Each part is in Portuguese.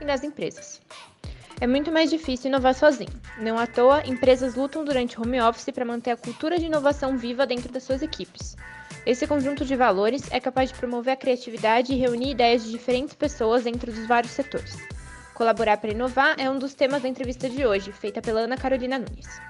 e nas empresas. É muito mais difícil inovar sozinho. Não à toa, empresas lutam durante home office para manter a cultura de inovação viva dentro das suas equipes. Esse conjunto de valores é capaz de promover a criatividade e reunir ideias de diferentes pessoas dentro dos vários setores. Colaborar para inovar é um dos temas da entrevista de hoje, feita pela Ana Carolina Nunes.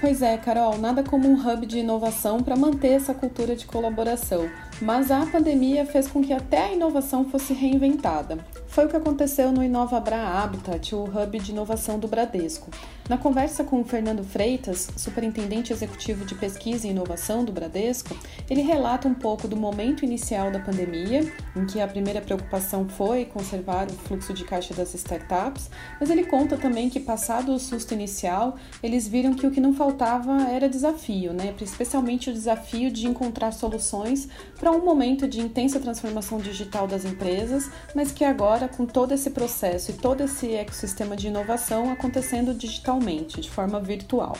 Pois é, Carol, nada como um hub de inovação para manter essa cultura de colaboração. Mas a pandemia fez com que até a inovação fosse reinventada. Foi o que aconteceu no InovaBra Habitat, o hub de inovação do Bradesco. Na conversa com o Fernando Freitas, superintendente executivo de pesquisa e inovação do Bradesco, ele relata um pouco do momento inicial da pandemia, em que a primeira preocupação foi conservar o fluxo de caixa das startups, mas ele conta também que, passado o susto inicial, eles viram que o que não faltava era desafio, né? especialmente o desafio de encontrar soluções para um momento de intensa transformação digital das empresas, mas que agora, com todo esse processo e todo esse ecossistema de inovação acontecendo digitalmente, de forma virtual.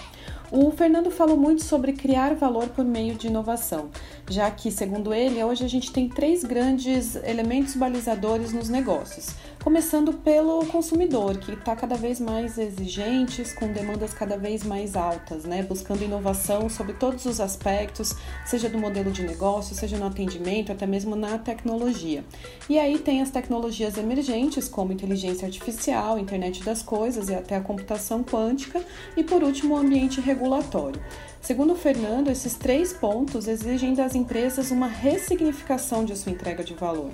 O Fernando falou muito sobre criar valor por meio de inovação, já que, segundo ele, hoje a gente tem três grandes elementos balizadores nos negócios. Começando pelo consumidor, que está cada vez mais exigente, com demandas cada vez mais altas, né? buscando inovação sobre todos os aspectos, seja do modelo de negócio, seja no atendimento, até mesmo na tecnologia. E aí tem as tecnologias emergentes, como inteligência artificial, internet das coisas e até a computação quântica, e por último o ambiente regulatório. Segundo Fernando, esses três pontos exigem das empresas uma ressignificação de sua entrega de valor.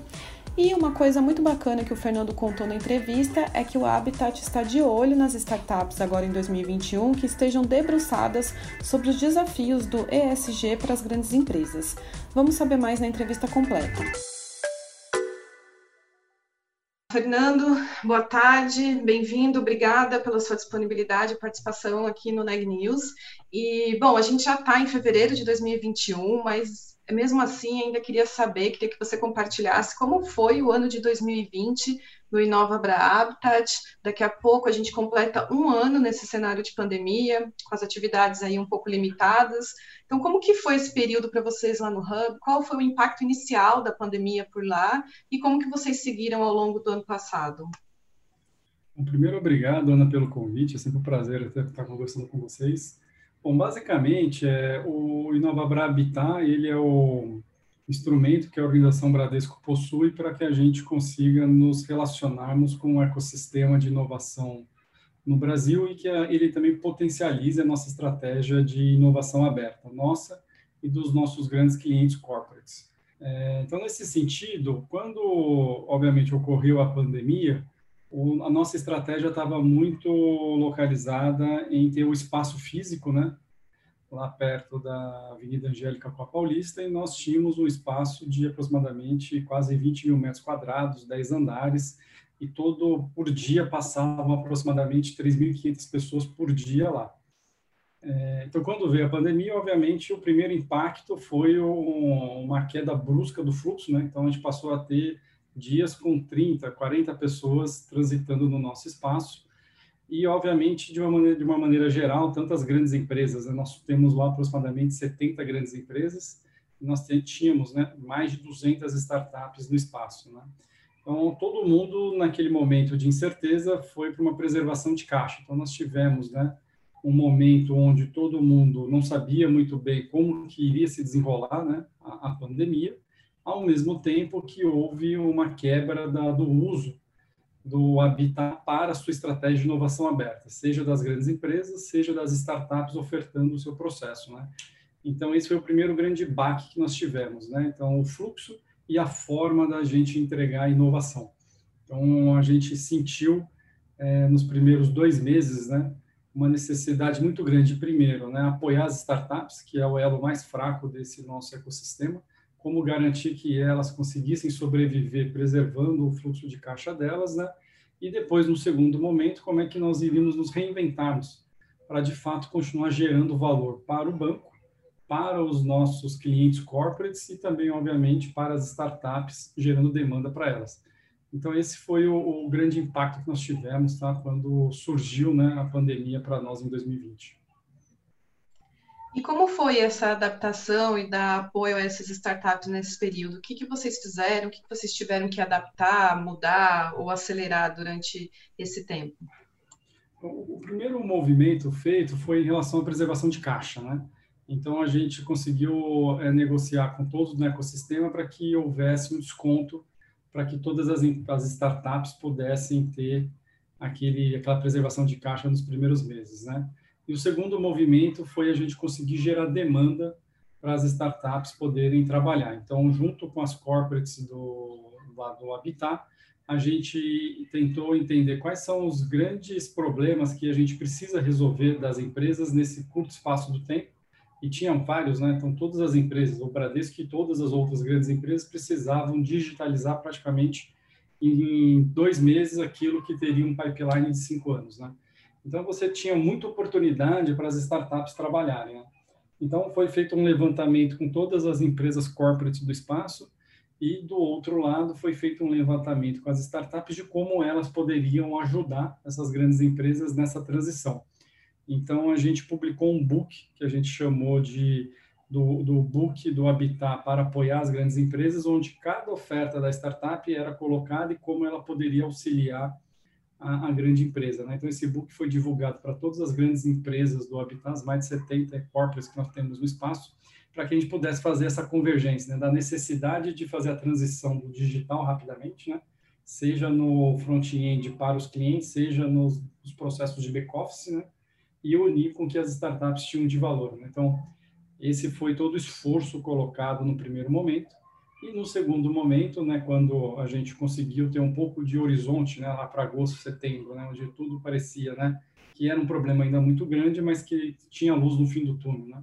E uma coisa muito bacana que o Fernando contou na entrevista é que o Habitat está de olho nas startups agora em 2021 que estejam debruçadas sobre os desafios do ESG para as grandes empresas. Vamos saber mais na entrevista completa. Fernando, boa tarde, bem-vindo, obrigada pela sua disponibilidade e participação aqui no Neg News. E, bom, a gente já está em fevereiro de 2021, mas mesmo assim ainda queria saber, queria que você compartilhasse como foi o ano de 2020 no Inova Bra Habitat. Daqui a pouco a gente completa um ano nesse cenário de pandemia, com as atividades aí um pouco limitadas. Então, como que foi esse período para vocês lá no Hub? Qual foi o impacto inicial da pandemia por lá? E como que vocês seguiram ao longo do ano passado? Bom, primeiro, obrigado, Ana, pelo convite. É sempre um prazer estar conversando com vocês. Bom, basicamente, é, o Inovabra Habitat, ele é o instrumento que a organização Bradesco possui para que a gente consiga nos relacionarmos com um ecossistema de inovação no Brasil e que ele também potencialize a nossa estratégia de inovação aberta, nossa e dos nossos grandes clientes corporates. É, então, nesse sentido, quando, obviamente, ocorreu a pandemia, o, a nossa estratégia estava muito localizada em ter o espaço físico, né, lá perto da Avenida Angélica com a Paulista, e nós tínhamos um espaço de aproximadamente quase 20 mil metros quadrados, 10 andares, e todo por dia passavam aproximadamente 3.500 pessoas por dia lá. É, então, quando veio a pandemia, obviamente, o primeiro impacto foi um, uma queda brusca do fluxo, né? Então, a gente passou a ter dias com 30, 40 pessoas transitando no nosso espaço. E, obviamente, de uma maneira, de uma maneira geral, tantas grandes empresas, né? nós temos lá aproximadamente 70 grandes empresas, nós tínhamos né, mais de 200 startups no espaço. Né? Então, todo mundo, naquele momento de incerteza, foi para uma preservação de caixa. Então, nós tivemos né, um momento onde todo mundo não sabia muito bem como que iria se desenrolar né, a, a pandemia, ao mesmo tempo que houve uma quebra da, do uso do Habitat para a sua estratégia de inovação aberta, seja das grandes empresas, seja das startups ofertando o seu processo. Né? Então, esse foi o primeiro grande baque que nós tivemos. Né? Então, o fluxo e a forma da gente entregar inovação. Então, a gente sentiu é, nos primeiros dois meses, né, uma necessidade muito grande, primeiro, né, apoiar as startups, que é o elo mais fraco desse nosso ecossistema, como garantir que elas conseguissem sobreviver preservando o fluxo de caixa delas, né, e depois, no segundo momento, como é que nós iríamos nos reinventarmos para, de fato, continuar gerando valor para o banco, para os nossos clientes corporates e também, obviamente, para as startups, gerando demanda para elas. Então, esse foi o, o, grande impacto que nós tivemos tá, quando surgiu né, a pandemia para nós em 2020. E como foi essa adaptação e dar apoio a essas startups nesse período? O que, que vocês fizeram? O que, que vocês tiveram que adaptar, mudar ou acelerar durante esse tempo? O primeiro movimento feito foi em relação à preservação de caixa, né? Então a gente conseguiu é, negociar com todos no ecossistema para que houvesse um desconto para que todas as, as, startups pudessem ter aquele, aquela preservação de caixa nos primeiros meses, né? E o segundo movimento foi a gente conseguir gerar demanda para as startups poderem trabalhar. Então, junto com as corporates do, lá do Habitat, a gente tentou entender quais são os grandes problemas que a gente precisa resolver das empresas nesse curto espaço do tempo. E tinham vários, né? Então, todas as empresas, o Bradesco e todas as outras grandes empresas precisavam digitalizar praticamente em dois meses aquilo que teria um pipeline de cinco anos, né? Então, você tinha muita oportunidade para as startups trabalharem. Né? Então, foi feito um levantamento com todas as empresas corporate do espaço e, do outro lado, foi feito um levantamento com as startups de como elas poderiam ajudar essas grandes empresas nessa transição. Então, a gente publicou um book que a gente chamou de do, do book do Habitat para apoiar as grandes empresas, onde cada oferta da startup era colocada e como ela poderia auxiliar a, a grande empresa. Né? Então, esse book foi divulgado para todas as grandes empresas do Habitat, mais de 70 corporates que nós temos no espaço, para que a gente pudesse fazer essa convergência, né? da necessidade de fazer a transição do digital rapidamente, né? seja no front-end para os clientes, seja nos, nos processos de back-office, né? e unir com que as startups tinham de valor. Né? Então, esse foi todo o esforço colocado no primeiro momento, e no segundo momento, né, quando a gente conseguiu ter um pouco de horizonte, né, lá para agosto, setembro, né, onde tudo parecia, né, que era um problema ainda muito grande, mas que tinha luz no fim do túnel, né?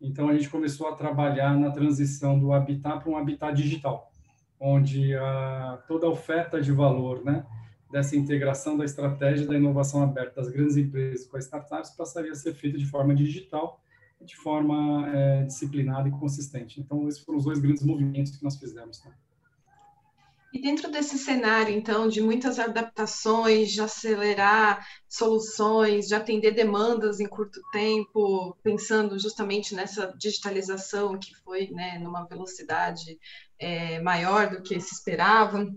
Então a gente começou a trabalhar na transição do habitat para um habitat digital, onde a, toda a oferta de valor, né, dessa integração da estratégia da inovação aberta das grandes empresas com as startups passaria a ser feita de forma digital de forma é, disciplinada e consistente. Então, esses foram os dois grandes movimentos que nós fizemos. Tá? E dentro desse cenário, então, de muitas adaptações, de acelerar soluções, de atender demandas em curto tempo, pensando justamente nessa digitalização que foi né, numa velocidade é, maior do que se esperava,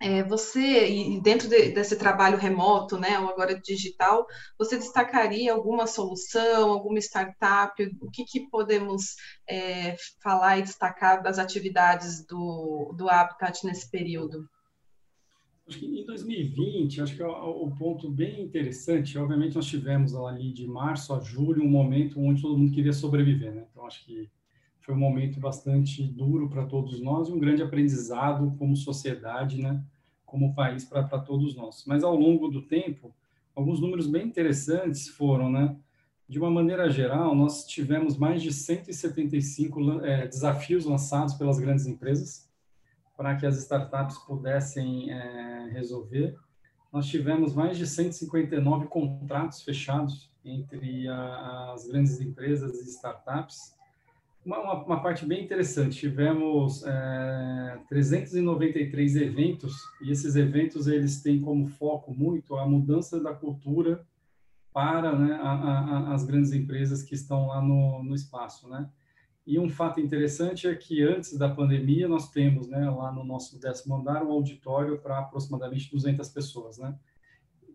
é, você, dentro de, desse trabalho remoto, né, ou agora digital, você destacaria alguma solução, alguma startup? O que, que podemos é, falar e destacar das atividades do, do Habitat nesse período? Acho que em 2020, acho que é o, ponto bem interessante, obviamente nós tivemos ali de março a julho um momento onde todo mundo queria sobreviver, né? Então acho que foi um momento bastante duro para todos nós e um grande aprendizado como sociedade, né? como país para todos nós. Mas ao longo do tempo, alguns números bem interessantes foram, né? De uma maneira geral, nós tivemos mais de 175 é, desafios lançados pelas grandes empresas para que as startups pudessem é, resolver. Nós tivemos mais de 159 contratos fechados entre a, as grandes empresas e startups uma, uma, uma, parte bem interessante. Tivemos é, 393 eventos e esses eventos eles têm como foco muito a mudança da cultura para né, a, a, as grandes empresas que estão lá no, no espaço, né? E um fato interessante é que antes da pandemia nós temos, né, lá no nosso décimo andar, um auditório para aproximadamente 200 pessoas, né?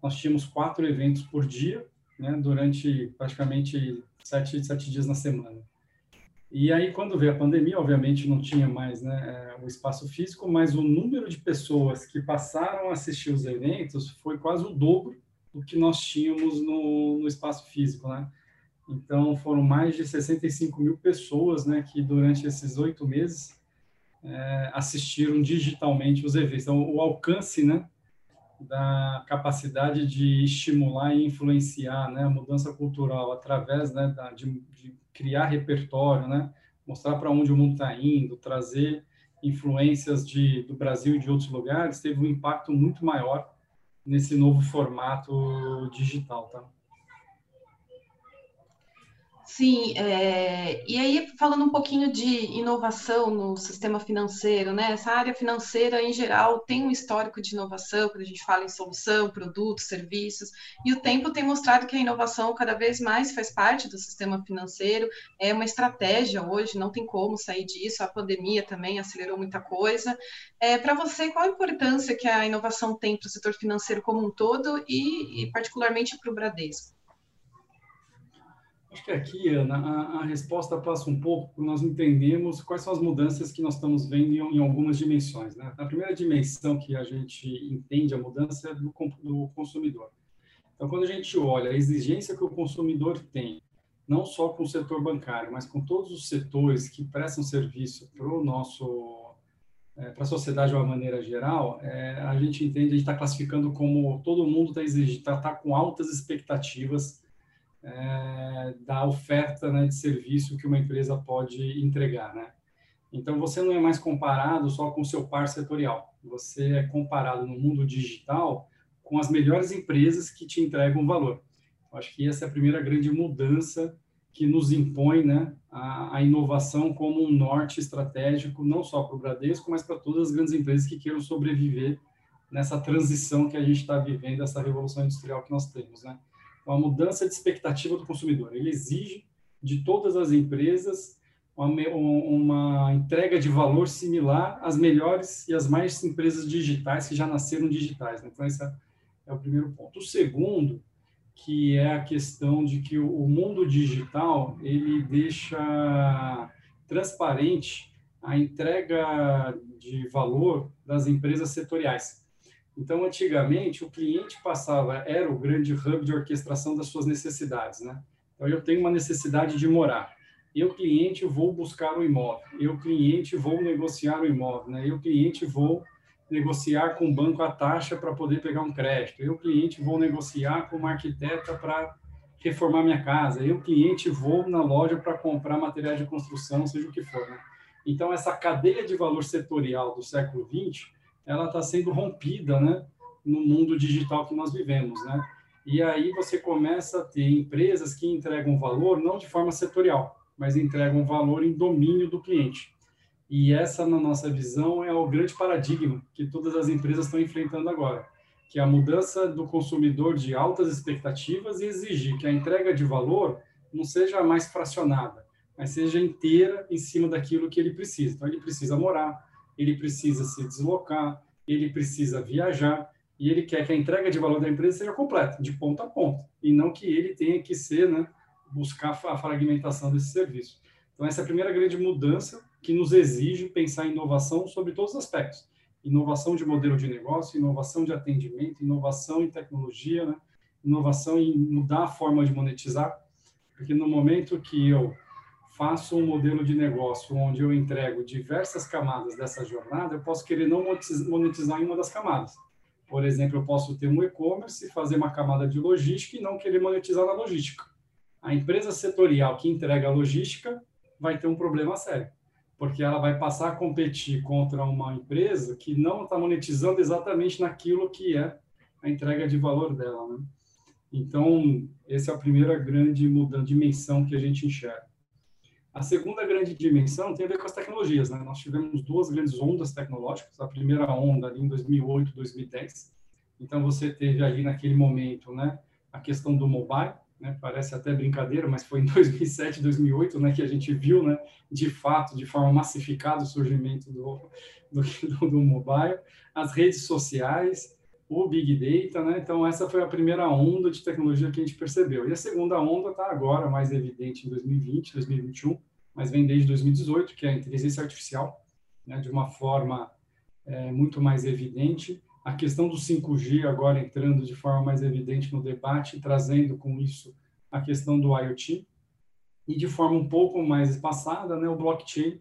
Nós tínhamos quatro eventos por dia, né, durante praticamente sete, sete dias na semana. E aí, quando veio a pandemia, obviamente não tinha mais né, é, o espaço físico, mas o número de pessoas que passaram a assistir os eventos foi quase o dobro do que nós tínhamos no, no espaço físico, né? Então, foram mais de 65 mil pessoas né, que, durante esses oito meses, é, assistiram digitalmente os eventos. Então, o alcance né, da capacidade de estimular e influenciar né, a mudança cultural através né, da, de, de criar repertório, né? mostrar para onde o mundo está indo, trazer influências de, do Brasil e de outros lugares, teve um impacto muito maior nesse novo formato digital, tá? Sim, é, e aí falando um pouquinho de inovação no sistema financeiro, né? Essa área financeira em geral tem um histórico de inovação quando a gente fala em solução, produtos, serviços, e o tempo tem mostrado que a inovação cada vez mais faz parte do sistema financeiro, é uma estratégia hoje, não tem como sair disso. A pandemia também acelerou muita coisa. É, Para você, qual a importância que a inovação tem para o setor financeiro como um todo e, e particularmente para o Bradesco? Acho que aqui, Ana, a, a, resposta passa um pouco por nós entendemos quais são as mudanças que nós estamos vendo em, em, algumas dimensões. Né? A primeira dimensão que a gente entende a mudança é do, do consumidor. Então, quando a gente olha a exigência que o consumidor tem, não só com o setor bancário, mas com todos os setores que prestam serviço para o nosso é, para a sociedade de uma maneira geral, é, a gente entende, a gente está classificando como todo mundo está tá, tá com altas expectativas é, da oferta né, de serviço que uma empresa pode entregar, né? Então, você não é mais comparado só com o seu par setorial. Você é comparado no mundo digital com as melhores empresas que te entregam valor. Eu acho que essa é a primeira grande mudança que nos impõe né, a, a inovação como um norte estratégico, não só para o Bradesco, mas para todas as grandes empresas que queiram sobreviver nessa transição que a gente está vivendo, essa revolução industrial que nós temos. Né? Uma mudança de expectativa do consumidor. Ele exige de todas as empresas uma, uma, entrega de valor similar às melhores e às mais empresas digitais que já nasceram digitais. Né? Então, esse é, é, o primeiro ponto. O segundo, que é a questão de que o, mundo digital ele deixa transparente a entrega de valor das empresas setoriais. Então, antigamente, o cliente passava, era o grande hub de orquestração das suas necessidades, né? Então, eu tenho uma necessidade de morar. Eu, cliente, vou buscar o imóvel. Eu, cliente, vou negociar o imóvel, né? Eu, cliente, vou negociar com o banco a taxa para poder pegar um crédito. Eu, cliente, vou negociar com uma arquiteta para reformar minha casa. Eu, cliente, vou na loja para comprar materiais de construção, seja o que for, né? Então, essa cadeia de valor setorial do século XX ela está sendo rompida, né, no mundo digital que nós vivemos, né? E aí você começa a ter empresas que entregam valor não de forma setorial, mas entregam valor em domínio do cliente. E essa, na nossa visão, é o grande paradigma que todas as empresas estão enfrentando agora, que é a mudança do consumidor de altas expectativas e exigir que a entrega de valor não seja mais fracionada, mas seja inteira em cima daquilo que ele precisa. Então, ele precisa morar, ele precisa se deslocar, ele precisa viajar e ele quer que a entrega de valor da empresa seja completa, de ponta a ponta, e não que ele tenha que ser, né, buscar a fragmentação desse serviço. Então, essa é a primeira grande mudança que nos exige pensar em inovação sobre todos os aspectos. Inovação de modelo de negócio, inovação de atendimento, inovação em tecnologia, né? inovação em mudar a forma de monetizar, porque no momento que eu faço um modelo de negócio onde eu entrego diversas camadas dessa jornada, eu posso querer não monetizar em uma das camadas. Por exemplo, eu posso ter um e-commerce fazer uma camada de logística e não querer monetizar na logística. A empresa setorial que entrega a logística vai ter um problema sério, porque ela vai passar a competir contra uma empresa que não está monetizando exatamente naquilo que é a entrega de valor dela. Né? Então, essa é a primeira grande mudança, dimensão que a gente enxerga. A segunda grande dimensão tem a ver com as tecnologias. Né? Nós tivemos duas grandes ondas tecnológicas. A primeira onda ali em 2008, 2010. Então, você teve ali naquele momento né, a questão do mobile. Né? Parece até brincadeira, mas foi em 2007, 2008 né, que a gente viu, né, de fato, de forma massificada, o surgimento do, do, do mobile. As redes sociais, o Big Data, né? Então, essa foi a primeira onda de tecnologia que a gente percebeu. E a segunda onda está agora mais evidente em 2020, 2021, mas vem desde 2018, que é a inteligência artificial, né? de uma forma é, muito mais evidente. A questão do 5G agora entrando de forma mais evidente no debate, trazendo com isso a questão do IoT. E de forma um pouco mais espaçada, né? o blockchain,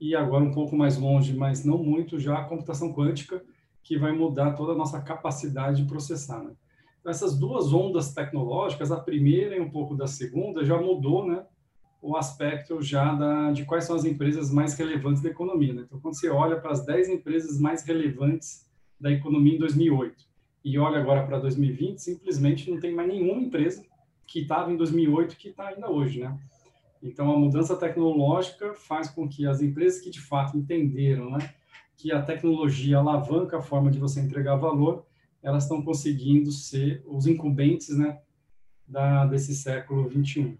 e agora um pouco mais longe, mas não muito, já a computação quântica, que vai mudar toda a nossa capacidade de processar. Né? Então, essas duas ondas tecnológicas, a primeira e um pouco da segunda, já mudou né, o aspecto já da, de quais são as empresas mais relevantes da economia. Né? Então, quando você olha para as 10 empresas mais relevantes da economia em 2008 e olha agora para 2020, simplesmente não tem mais nenhuma empresa que estava em 2008 que está ainda hoje, né? Então, a mudança tecnológica faz com que as empresas que de fato entenderam, né, que a tecnologia alavanca a forma de você entregar valor, elas estão conseguindo ser os incumbentes, né, da, desse século 21.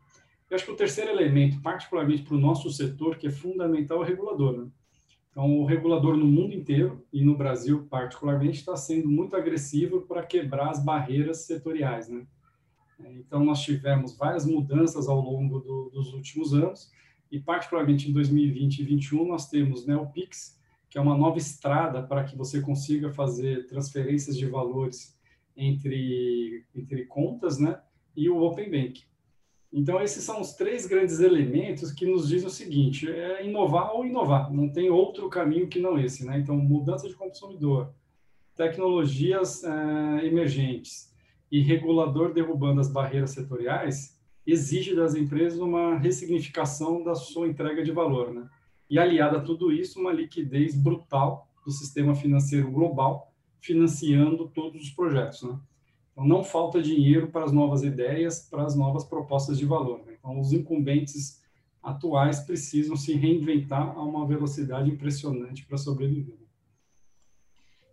Eu acho que o terceiro elemento, particularmente para o nosso setor, que é fundamental, é o regulador. Né? Então, o regulador no mundo inteiro e no Brasil, particularmente, está sendo muito agressivo para quebrar as barreiras setoriais. Né? Então, nós tivemos várias mudanças ao longo do, dos últimos anos, e particularmente em 2020 e 2021, nós temos né, o PIX, que é uma nova estrada para que você consiga fazer transferências de valores entre, entre contas, né, e o Open Bank. Então, esses são os três grandes elementos que nos dizem o seguinte: é inovar ou inovar, não tem outro caminho que não esse. Né? Então, mudança de consumidor, tecnologias é, emergentes e regulador derrubando as barreiras setoriais, exige das empresas uma ressignificação da sua entrega de valor. Né? E, aliada a tudo isso, uma liquidez brutal do sistema financeiro global, financiando todos os projetos. Né? Então, não falta dinheiro para as novas ideias, para as novas propostas de valor. Né? Então, os incumbentes atuais precisam se reinventar a uma velocidade impressionante para sobreviver.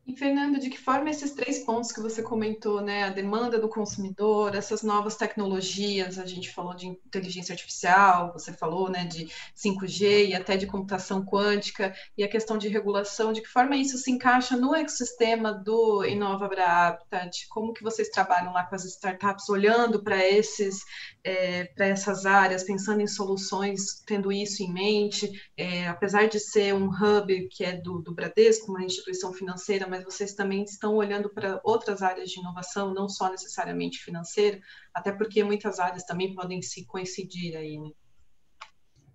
E, Fernando, de que forma esses três pontos que você comentou, né, a demanda do consumidor, essas novas tecnologias, a gente falou de inteligência artificial, você falou, né, de 5G e até de computação quântica, e a questão de regulação, de que forma isso se encaixa no ecossistema do Inova Habitat? Como que vocês trabalham lá com as startups, olhando para esses, é, para essas áreas, pensando em soluções, tendo isso em mente, é, apesar de ser um hub que é do, do Bradesco, uma instituição financeira, mas vocês também estão olhando para outras áreas de inovação, não só necessariamente financeira, até porque muitas áreas também podem se coincidir aí, né?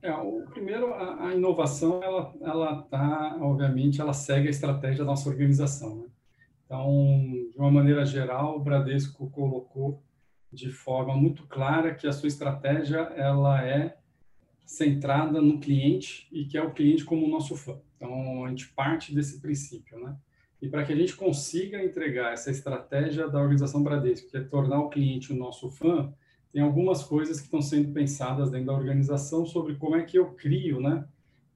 É, o primeiro, a, a, inovação, ela, ela tá, obviamente, ela segue a estratégia da nossa organização, né? Então, de uma maneira geral, o Bradesco colocou de forma muito clara que a sua estratégia, ela é centrada no cliente e que é o cliente como o nosso fã. Então, a gente parte desse princípio, né? E para que a gente consiga entregar essa estratégia da organização Bradesco, que é tornar o cliente o nosso fã, tem algumas coisas que estão sendo pensadas dentro da organização sobre como é que eu crio, né,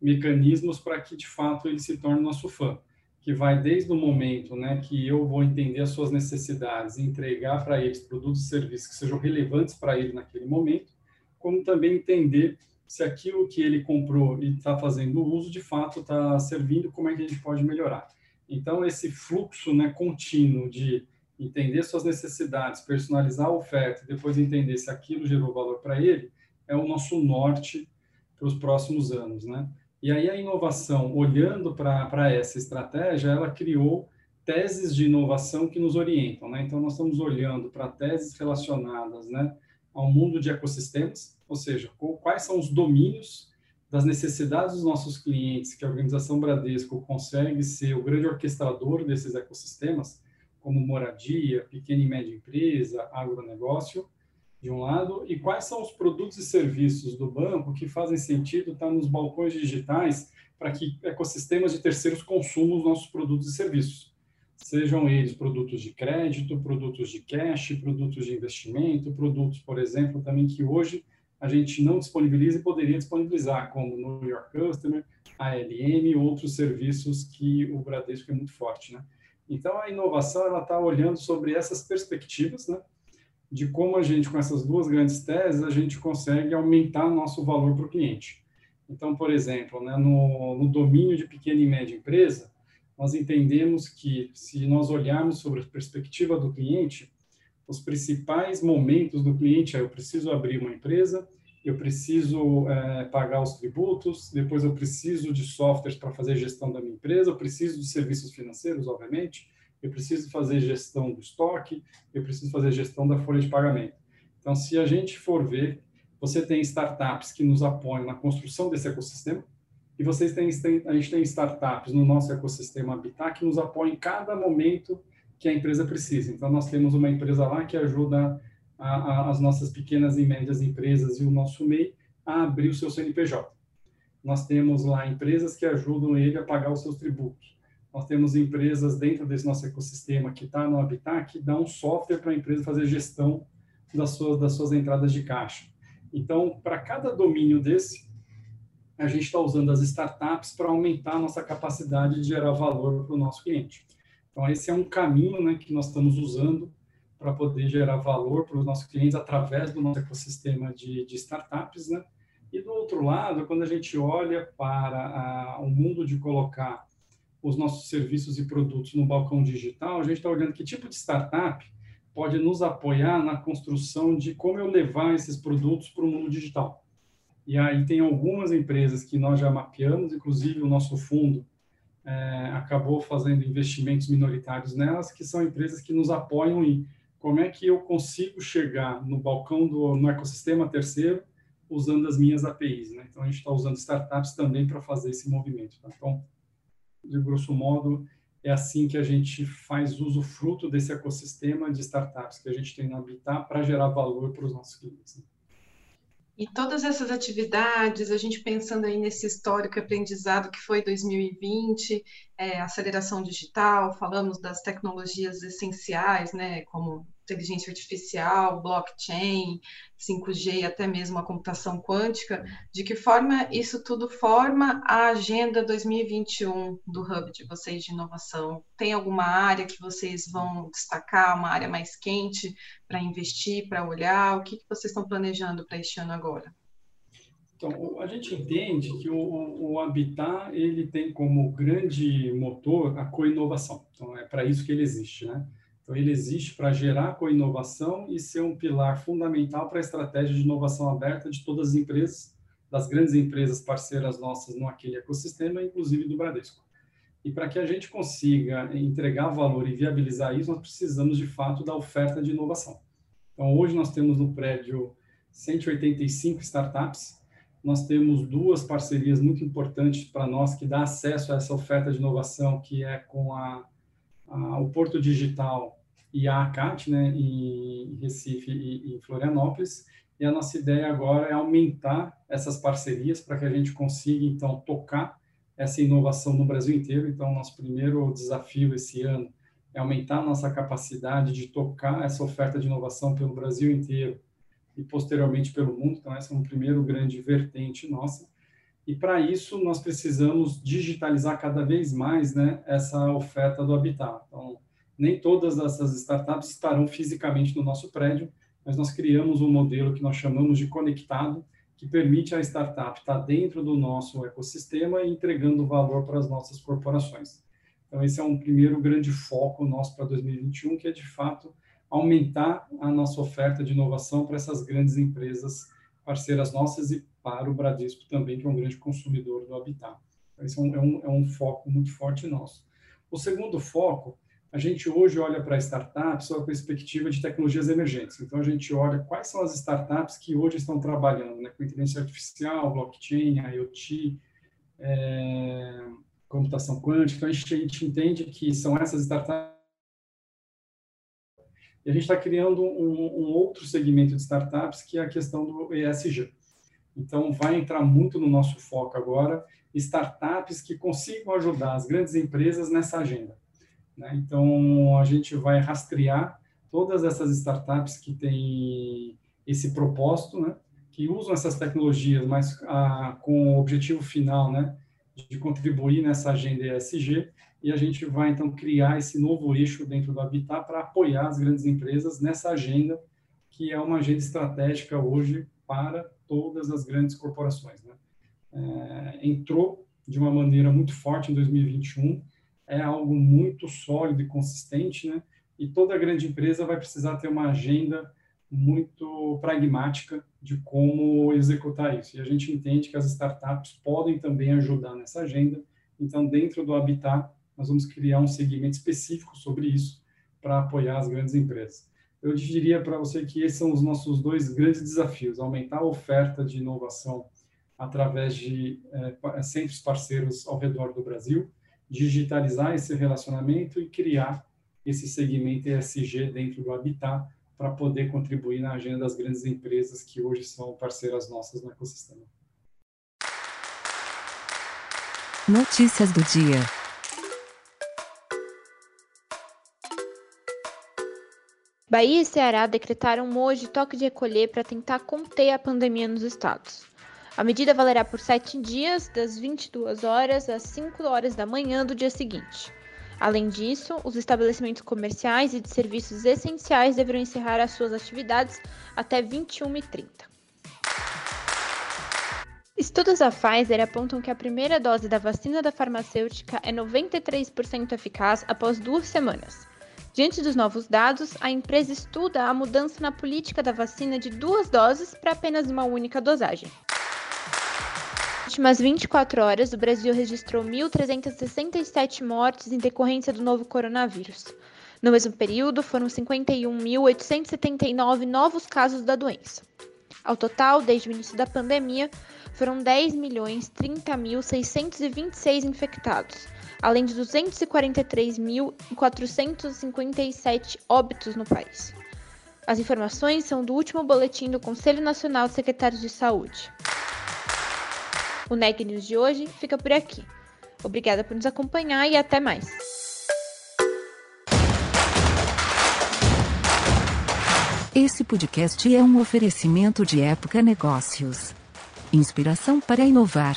mecanismos para que de fato ele se torne nosso fã, que vai desde o momento, né, que eu vou entender as suas necessidades e entregar para eles produtos e serviços que sejam relevantes para ele naquele momento, como também entender se aquilo que ele comprou e está fazendo uso de fato está servindo, como é que a gente pode melhorar. Então, esse fluxo né, contínuo de entender suas necessidades, personalizar a oferta e depois entender se aquilo gerou valor para ele, é o nosso norte para os próximos anos. Né? E aí a inovação, olhando para essa estratégia, ela criou teses de inovação que nos orientam. Né? Então, nós estamos olhando para teses relacionadas né, ao mundo de ecossistemas, ou seja, quais são os domínios das necessidades dos nossos clientes, que a organização Bradesco consegue ser o grande orquestrador desses ecossistemas, como moradia, pequena e média empresa, agronegócio, de um lado, e quais são os produtos e serviços do banco que fazem sentido estar nos balcões digitais para que ecossistemas de terceiros consumam os nossos produtos e serviços. Sejam eles produtos de crédito, produtos de cash, produtos de investimento, produtos, por exemplo, também que hoje a gente não disponibiliza e poderia disponibilizar, como New York Customer, ALM e outros serviços que o Bradesco é muito forte, né? Então, a inovação, ela está olhando sobre essas perspectivas, né? De como a gente, com essas duas grandes teses, a gente consegue aumentar nosso valor para o cliente. Então, por exemplo, né, no, no domínio de pequena e média empresa, nós entendemos que, se nós olharmos sobre a perspectiva do cliente, os principais momentos do cliente é eu preciso abrir uma empresa, eu preciso é, pagar os tributos, depois eu preciso de softwares para fazer gestão da minha empresa, eu preciso de serviços financeiros, obviamente, eu preciso fazer gestão do estoque, eu preciso fazer gestão da folha de pagamento. Então, se a gente for ver, você tem startups que nos apoiam na construção desse ecossistema, e vocês têm, a gente tem startups no nosso ecossistema Habitat que nos apoiam em cada momento que a empresa precisa. Então, nós temos uma empresa lá que ajuda a, a, as nossas pequenas e médias empresas e o nosso MEI a abrir o seu CNPJ. Nós temos lá empresas que ajudam ele a pagar os seus tributos. nós temos empresas dentro desse nosso ecossistema que está no Habitat que dá um software para a empresa fazer gestão das suas, das suas entradas de caixa. Então, para cada domínio desse, a gente está usando as startups para aumentar a nossa capacidade de gerar valor para o nosso cliente. Então, esse é um caminho né, que nós estamos usando para poder gerar valor para os nossos clientes através do nosso ecossistema de, de startups. Né? E do outro lado, quando a gente olha para o mundo de colocar os nossos serviços e produtos no balcão digital, a gente está olhando que tipo de startup pode nos apoiar na construção de como eu levar esses produtos para o mundo digital. E aí tem algumas empresas que nós já mapeamos, inclusive o nosso fundo é, acabou fazendo investimentos minoritários nelas, que são empresas que nos apoiam em como é que eu consigo chegar no balcão do no ecossistema terceiro usando as minhas APIs. Né? Então a gente está usando startups também para fazer esse movimento. Tá? Então, de grosso modo, é assim que a gente faz uso fruto desse ecossistema de startups que a gente tem no Habitat para gerar valor para os nossos clientes. Né? E todas essas atividades, a gente pensando aí nesse histórico aprendizado que foi 2020, é, aceleração digital, falamos das tecnologias essenciais, né, como inteligência artificial, blockchain, 5G, até mesmo a computação quântica, de que forma isso tudo forma a agenda 2021 do Hub de vocês de inovação? Tem alguma área que vocês vão destacar, uma área mais quente para investir, para olhar? O que, que vocês estão planejando para este ano agora? Então, a gente entende que o, o Habitat ele tem como grande motor a co-inovação. Então, é para isso que ele existe, né? Então, ele existe para gerar co-inovação e ser um pilar fundamental para a estratégia de inovação aberta de todas as empresas, das grandes empresas parceiras nossas no aquele ecossistema, inclusive do Bradesco. E para que a gente consiga entregar valor e viabilizar isso, nós precisamos, de fato, da oferta de inovação. Então, hoje nós temos no prédio 185 startups, nós temos duas parcerias muito importantes para nós que dá acesso a essa oferta de inovação, que é com a o Porto Digital e a ACAT, né, em Recife e em Florianópolis. E a nossa ideia agora é aumentar essas parcerias para que a gente consiga, então, tocar essa inovação no Brasil inteiro. Então, nosso primeiro desafio esse ano é aumentar a nossa capacidade de tocar essa oferta de inovação pelo Brasil inteiro e, posteriormente, pelo mundo. Então, essa é uma primeira grande vertente nossa. E para isso nós precisamos digitalizar cada vez mais né, essa oferta do Habitat. Então, nem todas essas startups estarão fisicamente no nosso prédio, mas nós criamos um modelo que nós chamamos de conectado, que permite a startup estar dentro do nosso ecossistema e entregando valor para as nossas corporações. Então, esse é um primeiro grande foco nosso para 2021, que é, de fato, aumentar a nossa oferta de inovação para essas grandes empresas parceiras nossas e para o Bradesco também, que é um grande consumidor do Habitat. Esse é um, é um, é um foco muito forte nosso. O segundo foco, a gente hoje olha para startups sob a perspectiva de tecnologias emergentes. Então, a gente olha quais são as startups que hoje estão trabalhando né, com inteligência artificial, blockchain, IoT, é, computação quântica. Então, a gente, a gente entende que são essas startups e a gente está criando um, um, outro segmento de startups, que é a questão do ESG. Então, vai entrar muito no nosso foco agora, startups que consigam ajudar as grandes empresas nessa agenda. Né? Então, a gente vai rastrear todas essas startups que têm esse propósito, né? que usam essas tecnologias, mas ah, com o objetivo final né? de contribuir nessa agenda ESG, e a gente vai, então, criar esse novo eixo dentro do Habitat para apoiar as grandes empresas nessa agenda, que é uma agenda estratégica hoje para todas as grandes corporações. Né? É, entrou de uma maneira muito forte em 2021, é algo muito sólido e consistente, né? e toda grande empresa vai precisar ter uma agenda muito pragmática de como executar isso. E a gente entende que as startups podem também ajudar nessa agenda. Então, dentro do Habitat, nós vamos criar um segmento específico sobre isso para apoiar as grandes empresas. Eu diria para você que esses são os nossos dois grandes desafios: aumentar a oferta de inovação através de é, centros parceiros ao redor do Brasil, digitalizar esse relacionamento e criar esse segmento ESG dentro do Habitat para poder contribuir na agenda das grandes empresas que hoje são parceiras nossas no ecossistema. Notícias do dia. Bahia e Ceará decretaram hoje toque de recolher para tentar conter a pandemia nos estados. A medida valerá por sete dias, das 22 horas às 5 horas da manhã do dia seguinte. Além disso, os estabelecimentos comerciais e de serviços essenciais deverão encerrar as suas atividades até 21h30. Estudos da Pfizer apontam que a primeira dose da vacina da farmacêutica é 93% eficaz após duas semanas. Diante dos novos dados, a empresa estuda a mudança na política da vacina de duas doses para apenas uma única dosagem últimas 24 horas, o Brasil registrou 1.367 mortes em decorrência do novo coronavírus. No mesmo período, foram 51.879 novos casos da doença. Ao total, desde o início da pandemia, foram 10.030.626 infectados, além de 243.457 óbitos no país. As informações são do último boletim do Conselho Nacional de Secretários de Saúde. O Neg News de hoje fica por aqui. Obrigada por nos acompanhar e até mais. Esse podcast é um oferecimento de Época Negócios. Inspiração para inovar.